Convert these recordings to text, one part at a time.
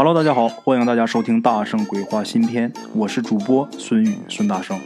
Hello，大家好，欢迎大家收听《大圣鬼话》新篇，我是主播孙宇孙大圣，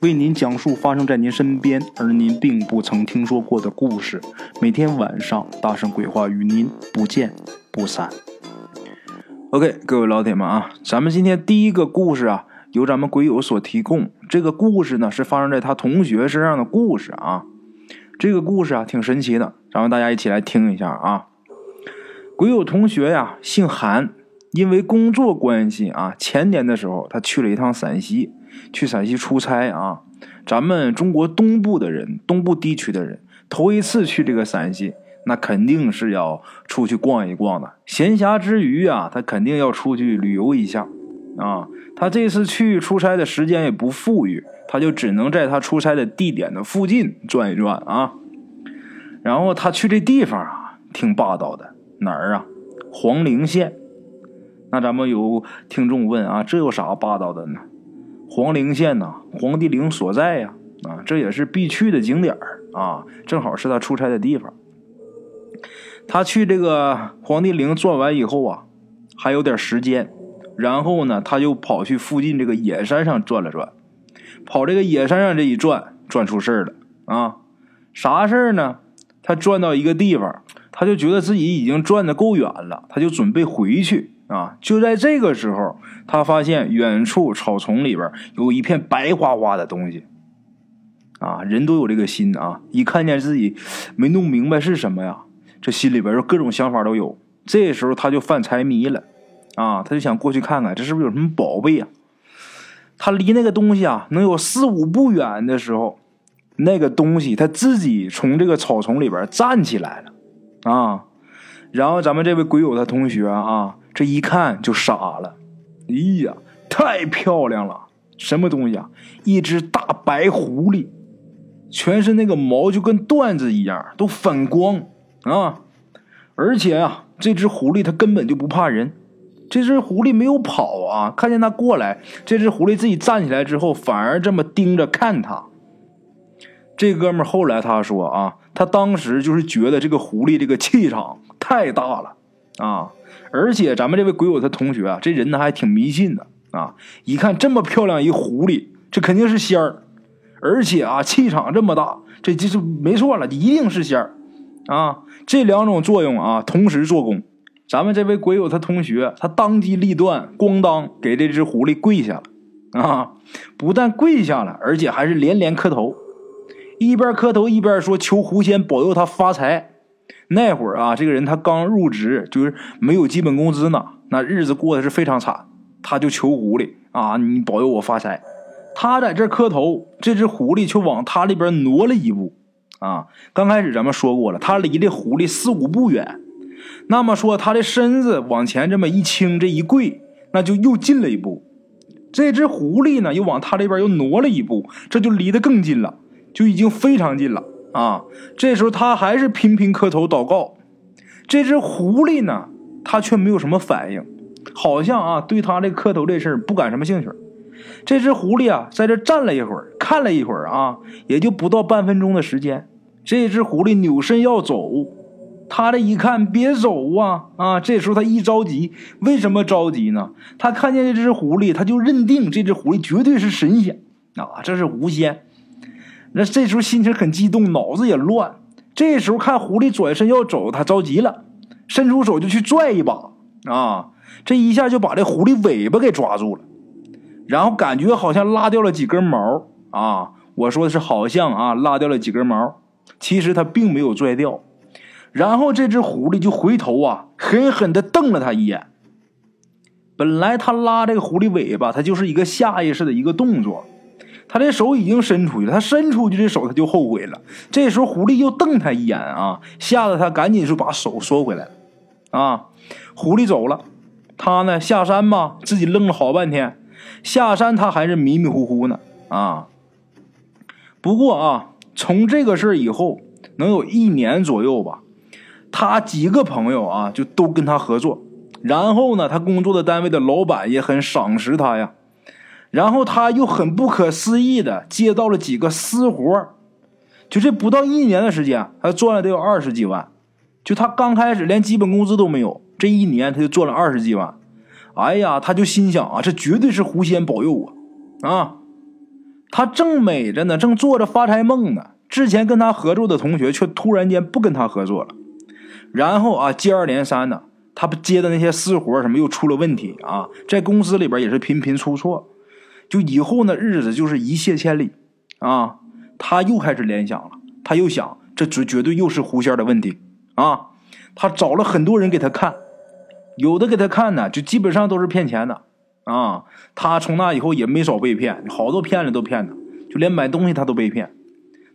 为您讲述发生在您身边而您并不曾听说过的故事。每天晚上，《大圣鬼话》与您不见不散。OK，各位老铁们啊，咱们今天第一个故事啊，由咱们鬼友所提供。这个故事呢，是发生在他同学身上的故事啊。这个故事啊，挺神奇的，咱们大家一起来听一下啊。鬼友同学呀，姓韩。因为工作关系啊，前年的时候他去了一趟陕西，去陕西出差啊。咱们中国东部的人，东部地区的人，头一次去这个陕西，那肯定是要出去逛一逛的。闲暇之余啊，他肯定要出去旅游一下啊。他这次去出差的时间也不富裕，他就只能在他出差的地点的附近转一转啊。然后他去这地方啊，挺霸道的，哪儿啊？黄陵县。那咱们有听众问啊，这有啥霸道的呢？黄陵县呐，黄帝陵所在呀，啊，这也是必去的景点啊，正好是他出差的地方。他去这个黄帝陵转完以后啊，还有点时间，然后呢，他就跑去附近这个野山上转了转。跑这个野山上这一转，转出事了啊！啥事儿呢？他转到一个地方，他就觉得自己已经转的够远了，他就准备回去。啊！就在这个时候，他发现远处草丛里边有一片白花花的东西。啊，人都有这个心啊！一看见自己没弄明白是什么呀，这心里边就各种想法都有。这时候他就犯财迷了，啊，他就想过去看看这是不是有什么宝贝啊？他离那个东西啊能有四五步远的时候，那个东西他自己从这个草丛里边站起来了，啊！然后咱们这位鬼友他同学啊。这一看就傻了，哎呀，太漂亮了！什么东西啊？一只大白狐狸，全身那个毛就跟缎子一样，都反光啊！而且啊，这只狐狸它根本就不怕人。这只狐狸没有跑啊，看见他过来，这只狐狸自己站起来之后，反而这么盯着看他。这哥们后来他说啊，他当时就是觉得这个狐狸这个气场太大了啊。而且咱们这位鬼友他同学啊，这人呢还挺迷信的啊！一看这么漂亮一狐狸，这肯定是仙儿，而且啊气场这么大，这就是没错了，一定是仙儿啊！这两种作用啊同时做功，咱们这位鬼友他同学他当机立断，咣当给这只狐狸跪下了啊！不但跪下了，而且还是连连磕头，一边磕头一边说求狐仙保佑他发财。那会儿啊，这个人他刚入职，就是没有基本工资呢，那日子过得是非常惨。他就求狐狸啊，你保佑我发财。他在这磕头，这只狐狸却往他那边挪了一步啊。刚开始咱们说过了，他离这狐狸四五步远，那么说他的身子往前这么一倾，这一跪，那就又近了一步。这只狐狸呢，又往他这边又挪了一步，这就离得更近了，就已经非常近了。啊，这时候他还是频频磕头祷告，这只狐狸呢，他却没有什么反应，好像啊对他这磕头这事儿不感什么兴趣。这只狐狸啊在这站了一会儿，看了一会儿啊，也就不到半分钟的时间。这只狐狸扭身要走，他这一看，别走啊啊！这时候他一着急，为什么着急呢？他看见这只狐狸，他就认定这只狐狸绝对是神仙啊，这是狐仙。那这时候心情很激动，脑子也乱。这时候看狐狸转身要走，他着急了，伸出手就去拽一把啊！这一下就把这狐狸尾巴给抓住了，然后感觉好像拉掉了几根毛啊！我说的是好像啊，拉掉了几根毛，其实他并没有拽掉。然后这只狐狸就回头啊，狠狠地瞪了他一眼。本来他拉这个狐狸尾巴，他就是一个下意识的一个动作。他这手已经伸出去了，他伸出去这手他就后悔了。这时候狐狸又瞪他一眼啊，吓得他赶紧就把手缩回来了。啊，狐狸走了，他呢下山吧，自己愣了好半天。下山他还是迷迷糊糊呢。啊，不过啊，从这个事儿以后，能有一年左右吧，他几个朋友啊就都跟他合作，然后呢，他工作的单位的老板也很赏识他呀。然后他又很不可思议的接到了几个私活就这不到一年的时间，他赚了得有二十几万。就他刚开始连基本工资都没有，这一年他就赚了二十几万。哎呀，他就心想啊，这绝对是狐仙保佑我！啊，他正美着呢，正做着发财梦呢。之前跟他合作的同学却突然间不跟他合作了，然后啊，接二连三的，他接的那些私活什么又出了问题啊，在公司里边也是频频出错，就以后呢日子就是一泻千里啊。他又开始联想了，他又想，这绝绝对又是狐仙的问题啊。他找了很多人给他看。有的给他看呢，就基本上都是骗钱的，啊，他从那以后也没少被骗，好多骗子都骗他，就连买东西他都被骗。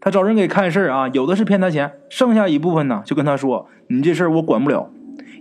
他找人给看事啊，有的是骗他钱，剩下一部分呢就跟他说：“你这事儿我管不了，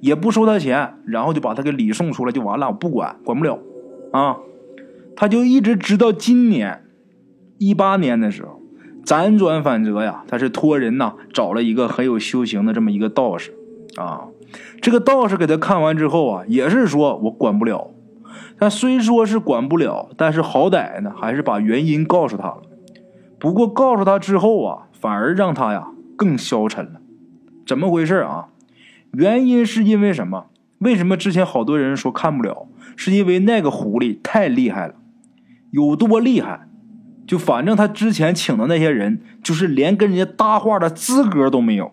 也不收他钱，然后就把他给礼送出来就完了，我不管，管不了。”啊，他就一直直到今年一八年的时候，辗转反侧呀，他是托人呐找了一个很有修行的这么一个道士，啊。这个道士给他看完之后啊，也是说我管不了。他虽说是管不了，但是好歹呢，还是把原因告诉他了。不过告诉他之后啊，反而让他呀更消沉了。怎么回事啊？原因是因为什么？为什么之前好多人说看不了？是因为那个狐狸太厉害了。有多厉害？就反正他之前请的那些人，就是连跟人家搭话的资格都没有。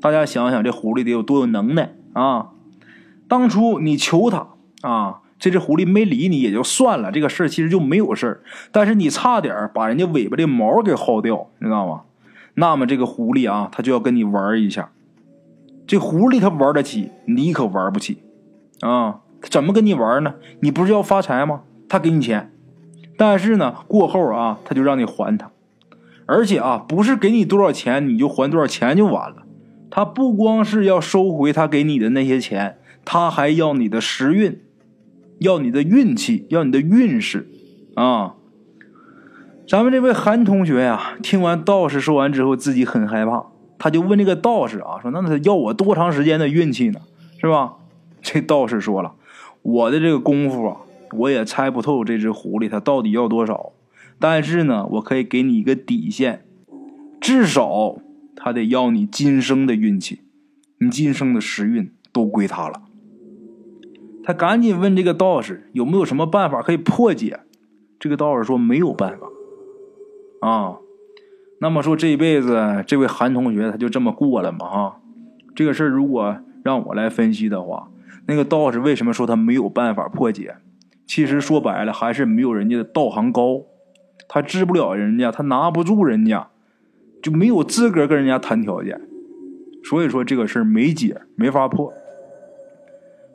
大家想想，这狐狸得有多有能耐啊！当初你求他啊，这只狐狸没理你也就算了，这个事儿其实就没有事儿。但是你差点把人家尾巴的毛给薅掉，你知道吗？那么这个狐狸啊，他就要跟你玩一下。这狐狸他玩得起，你可玩不起啊！怎么跟你玩呢？你不是要发财吗？他给你钱，但是呢，过后啊，他就让你还他，而且啊，不是给你多少钱你就还多少钱就完了。他不光是要收回他给你的那些钱，他还要你的时运，要你的运气，要你的运势，啊！咱们这位韩同学呀，听完道士说完之后，自己很害怕，他就问这个道士啊，说：“那他要我多长时间的运气呢？是吧？”这道士说了：“我的这个功夫啊，我也猜不透这只狐狸它到底要多少，但是呢，我可以给你一个底线，至少。”他得要你今生的运气，你今生的时运都归他了。他赶紧问这个道士有没有什么办法可以破解。这个道士说没有办法。啊，那么说这一辈子这位韩同学他就这么过了吗？哈，这个事儿如果让我来分析的话，那个道士为什么说他没有办法破解？其实说白了还是没有人家的道行高，他治不了人家，他拿不住人家。就没有资格跟人家谈条件，所以说这个事儿没解，没法破。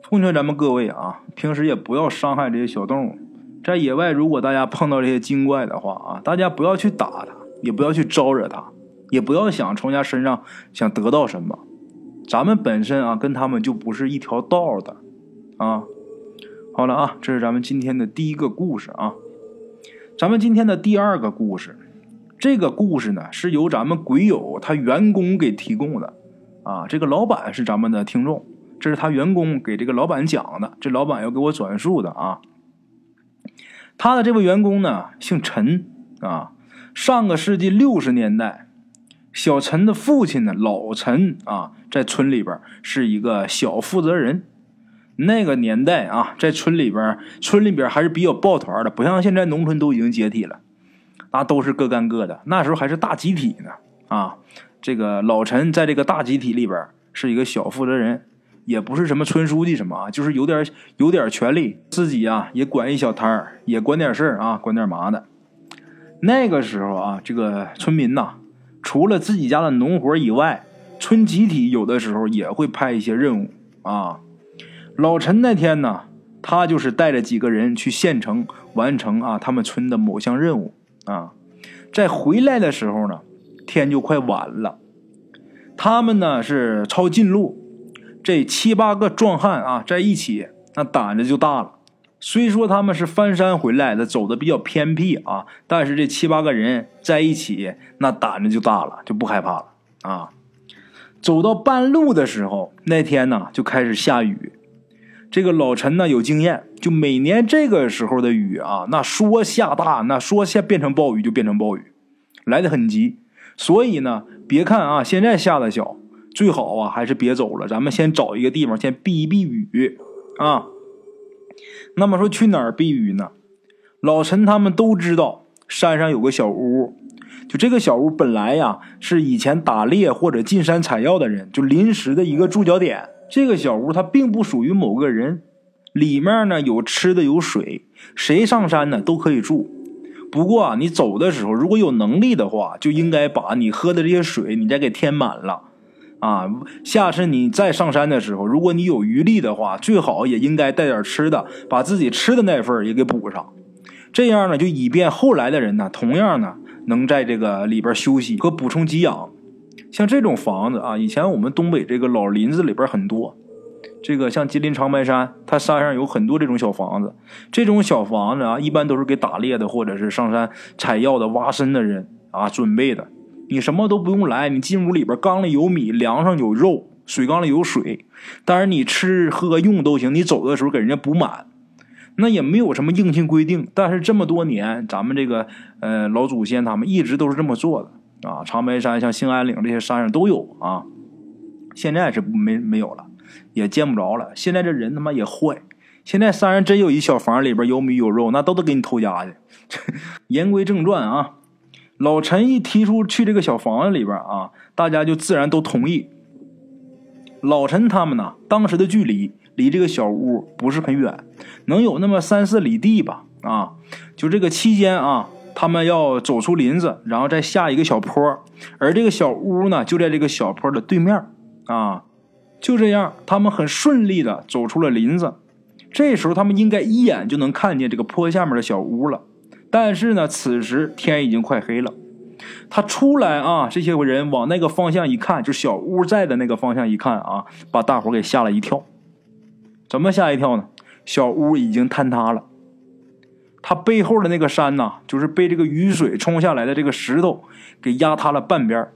奉劝咱们各位啊，平时也不要伤害这些小动物。在野外，如果大家碰到这些精怪的话啊，大家不要去打它，也不要去招惹它，也不要想从人家身上想得到什么。咱们本身啊，跟他们就不是一条道的啊。好了啊，这是咱们今天的第一个故事啊。咱们今天的第二个故事。这个故事呢，是由咱们鬼友他员工给提供的，啊，这个老板是咱们的听众，这是他员工给这个老板讲的，这老板要给我转述的啊。他的这位员工呢，姓陈啊，上个世纪六十年代，小陈的父亲呢，老陈啊，在村里边是一个小负责人。那个年代啊，在村里边，村里边还是比较抱团的，不像现在农村都已经解体了。那都是各干各的，那时候还是大集体呢啊！这个老陈在这个大集体里边是一个小负责人，也不是什么村书记什么啊，就是有点有点权利，自己啊也管一小摊儿，也管点事儿啊，管点麻的。那个时候啊，这个村民呐，除了自己家的农活以外，村集体有的时候也会派一些任务啊。老陈那天呢，他就是带着几个人去县城完成啊他们村的某项任务。啊，在回来的时候呢，天就快晚了。他们呢是抄近路，这七八个壮汉啊在一起，那胆子就大了。虽说他们是翻山回来的，走的比较偏僻啊，但是这七八个人在一起，那胆子就大了，就不害怕了啊。走到半路的时候，那天呢就开始下雨。这个老陈呢有经验，就每年这个时候的雨啊，那说下大，那说下变成暴雨就变成暴雨，来的很急。所以呢，别看啊现在下的小，最好啊还是别走了，咱们先找一个地方先避一避雨啊。那么说去哪儿避雨呢？老陈他们都知道山上有个小屋，就这个小屋本来呀是以前打猎或者进山采药的人就临时的一个驻脚点。这个小屋它并不属于某个人，里面呢有吃的有水，谁上山呢都可以住。不过啊，你走的时候如果有能力的话，就应该把你喝的这些水你再给填满了。啊，下次你再上山的时候，如果你有余力的话，最好也应该带点吃的，把自己吃的那份也给补上。这样呢，就以便后来的人呢，同样呢，能在这个里边休息和补充给养。像这种房子啊，以前我们东北这个老林子里边很多。这个像吉林长白山，它山上有很多这种小房子。这种小房子啊，一般都是给打猎的或者是上山采药的、挖参的人啊准备的。你什么都不用来，你进屋里边，缸里有米，粮上有肉，水缸里有水，当然你吃喝用都行。你走的时候给人家补满，那也没有什么硬性规定。但是这么多年，咱们这个呃老祖先他们一直都是这么做的啊。长白山、像兴安岭这些山上都有啊，现在是没没有了，也见不着了。现在这人他妈也坏，现在山上真有一小房里边有米有肉，那都得给你偷家去。言归正传啊。老陈一提出去这个小房子里边啊，大家就自然都同意。老陈他们呢，当时的距离离这个小屋不是很远，能有那么三四里地吧？啊，就这个期间啊，他们要走出林子，然后再下一个小坡，而这个小屋呢，就在这个小坡的对面啊。就这样，他们很顺利的走出了林子。这时候，他们应该一眼就能看见这个坡下面的小屋了。但是呢，此时天已经快黑了。他出来啊，这些人往那个方向一看，就小屋在的那个方向一看啊，把大伙给吓了一跳。怎么吓一跳呢？小屋已经坍塌了，他背后的那个山呐，就是被这个雨水冲下来的这个石头给压塌了半边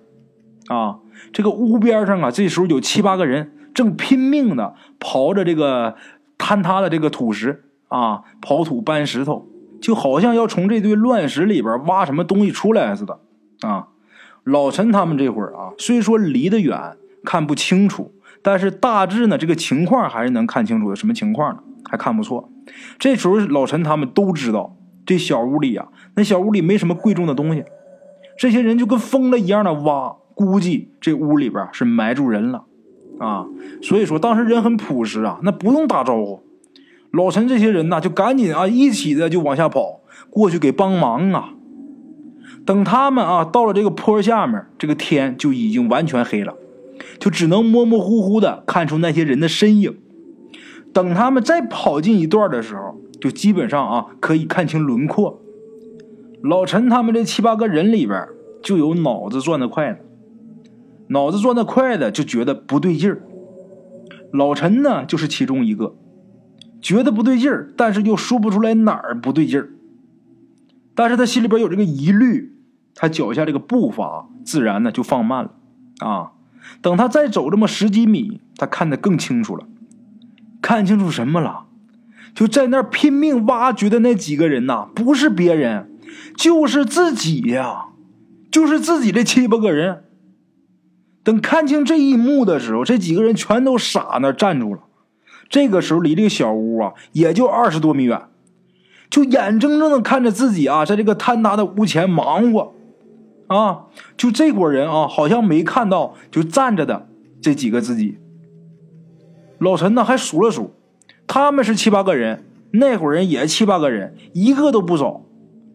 啊，这个屋边上啊，这时候有七八个人正拼命的刨着这个坍塌的这个土石啊，刨土搬石头。就好像要从这堆乱石里边挖什么东西出来似的啊！老陈他们这会儿啊，虽说离得远看不清楚，但是大致呢这个情况还是能看清楚的。什么情况呢？还看不错。这时候老陈他们都知道，这小屋里啊，那小屋里没什么贵重的东西。这些人就跟疯了一样的挖，估计这屋里边是埋住人了啊！所以说当时人很朴实啊，那不用打招呼。老陈这些人呢，就赶紧啊，一起的就往下跑，过去给帮忙啊。等他们啊到了这个坡下面，这个天就已经完全黑了，就只能模模糊糊的看出那些人的身影。等他们再跑进一段的时候，就基本上啊可以看清轮廓。老陈他们这七八个人里边，就有脑子转得快的，脑子转得快的就觉得不对劲儿。老陈呢，就是其中一个。觉得不对劲儿，但是又说不出来哪儿不对劲儿。但是他心里边有这个疑虑，他脚下这个步伐自然呢就放慢了。啊，等他再走这么十几米，他看得更清楚了。看清楚什么了？就在那儿拼命挖掘的那几个人呐，不是别人，就是自己呀，就是自己这七八个人。等看清这一幕的时候，这几个人全都傻那站住了。这个时候，离这个小屋啊，也就二十多米远，就眼睁睁的看着自己啊，在这个坍塌的屋前忙活，啊，就这伙人啊，好像没看到就站着的这几个自己。老陈呢，还数了数，他们是七八个人，那伙人也七八个人，一个都不少。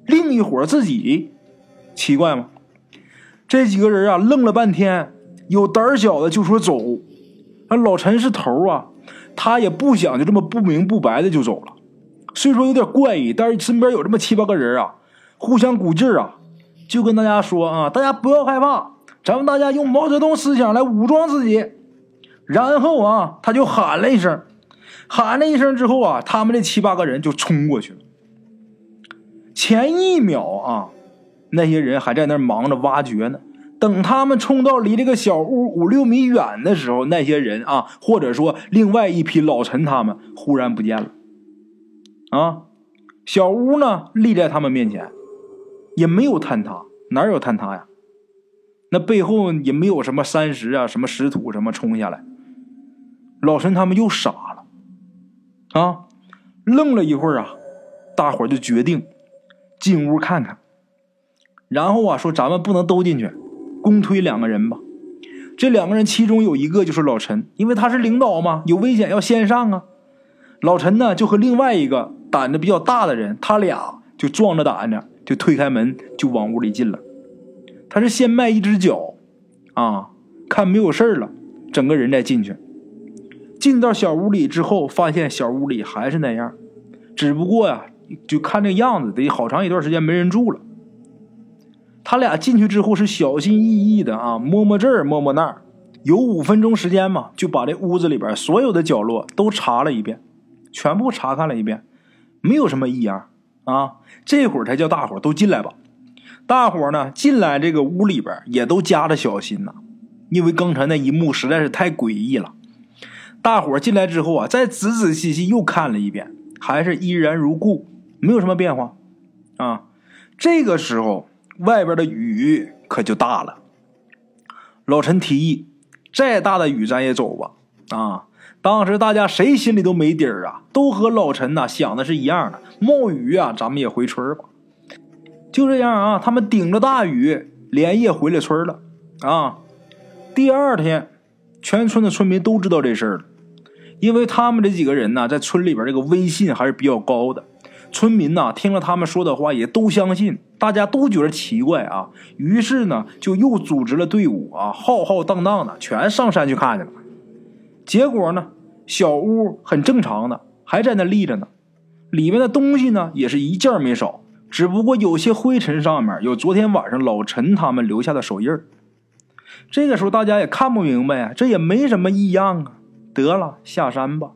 另一伙自己，奇怪吗？这几个人啊，愣了半天，有胆小的就说走，那老陈是头啊。他也不想就这么不明不白的就走了，虽说有点怪异，但是身边有这么七八个人啊，互相鼓劲儿啊，就跟大家说啊，大家不要害怕，咱们大家用毛泽东思想来武装自己。然后啊，他就喊了一声，喊了一声之后啊，他们这七八个人就冲过去了。前一秒啊，那些人还在那忙着挖掘呢。等他们冲到离这个小屋五六米远的时候，那些人啊，或者说另外一批老陈，他们忽然不见了。啊，小屋呢立在他们面前，也没有坍塌，哪有坍塌呀？那背后也没有什么山石啊，什么石土什么冲下来。老陈他们又傻了。啊，愣了一会儿啊，大伙就决定进屋看看。然后啊，说咱们不能都进去，公推两个人吧。这两个人其中有一个就是老陈，因为他是领导嘛，有危险要先上啊。老陈呢就和另外一个胆子比较大的人，他俩就壮着胆子就推开门就往屋里进了。他是先迈一只脚，啊，看没有事了，整个人再进去。进到小屋里之后，发现小屋里还是那样，只不过呀，就看这样子，得好长一段时间没人住了。他俩进去之后是小心翼翼的啊，摸摸这儿摸摸那儿，有五分钟时间嘛，就把这屋子里边所有的角落都查了一遍，全部查看了一遍，没有什么异样啊。这会儿才叫大伙都进来吧。大伙呢进来这个屋里边也都加着小心呐，因为刚才那一幕实在是太诡异了。大伙进来之后啊，再仔仔细细又看了一遍，还是依然如故，没有什么变化啊。这个时候。外边的雨可就大了。老陈提议：“再大的雨咱也走吧。”啊，当时大家谁心里都没底儿啊，都和老陈呐想的是一样的。冒雨啊，咱们也回村吧。就这样啊，他们顶着大雨连夜回了村了。啊，第二天，全村的村民都知道这事儿了，因为他们这几个人呢，在村里边这个威信还是比较高的。村民呐，听了他们说的话，也都相信。大家都觉得奇怪啊，于是呢，就又组织了队伍啊，浩浩荡荡的，全上山去看去了。结果呢，小屋很正常的，还在那立着呢。里面的东西呢，也是一件没少，只不过有些灰尘上面有昨天晚上老陈他们留下的手印这个时候大家也看不明白啊，这也没什么异样啊。得了，下山吧。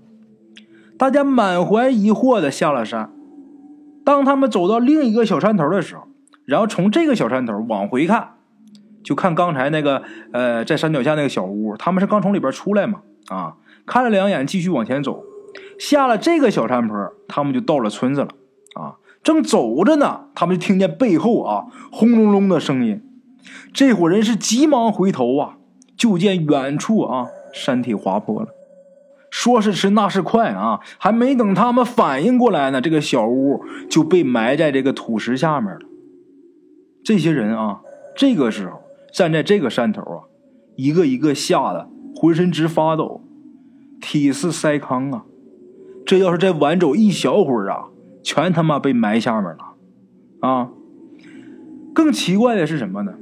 大家满怀疑惑的下了山。当他们走到另一个小山头的时候，然后从这个小山头往回看，就看刚才那个呃，在山脚下那个小屋，他们是刚从里边出来嘛？啊，看了两眼，继续往前走，下了这个小山坡，他们就到了村子了。啊，正走着呢，他们就听见背后啊轰隆隆的声音，这伙人是急忙回头啊，就见远处啊山体滑坡了。说是迟，那是快啊！还没等他们反应过来呢，这个小屋就被埋在这个土石下面了。这些人啊，这个时候站在这个山头啊，一个一个吓得浑身直发抖，体似筛糠啊！这要是再晚走一小会儿啊，全他妈被埋下面了啊！更奇怪的是什么呢？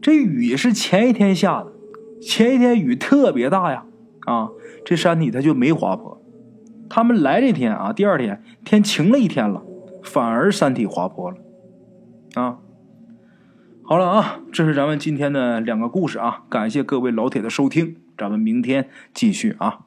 这雨是前一天下的，前一天雨特别大呀，啊！这山体它就没滑坡，他们来这天啊，第二天天晴了一天了，反而山体滑坡了，啊，好了啊，这是咱们今天的两个故事啊，感谢各位老铁的收听，咱们明天继续啊。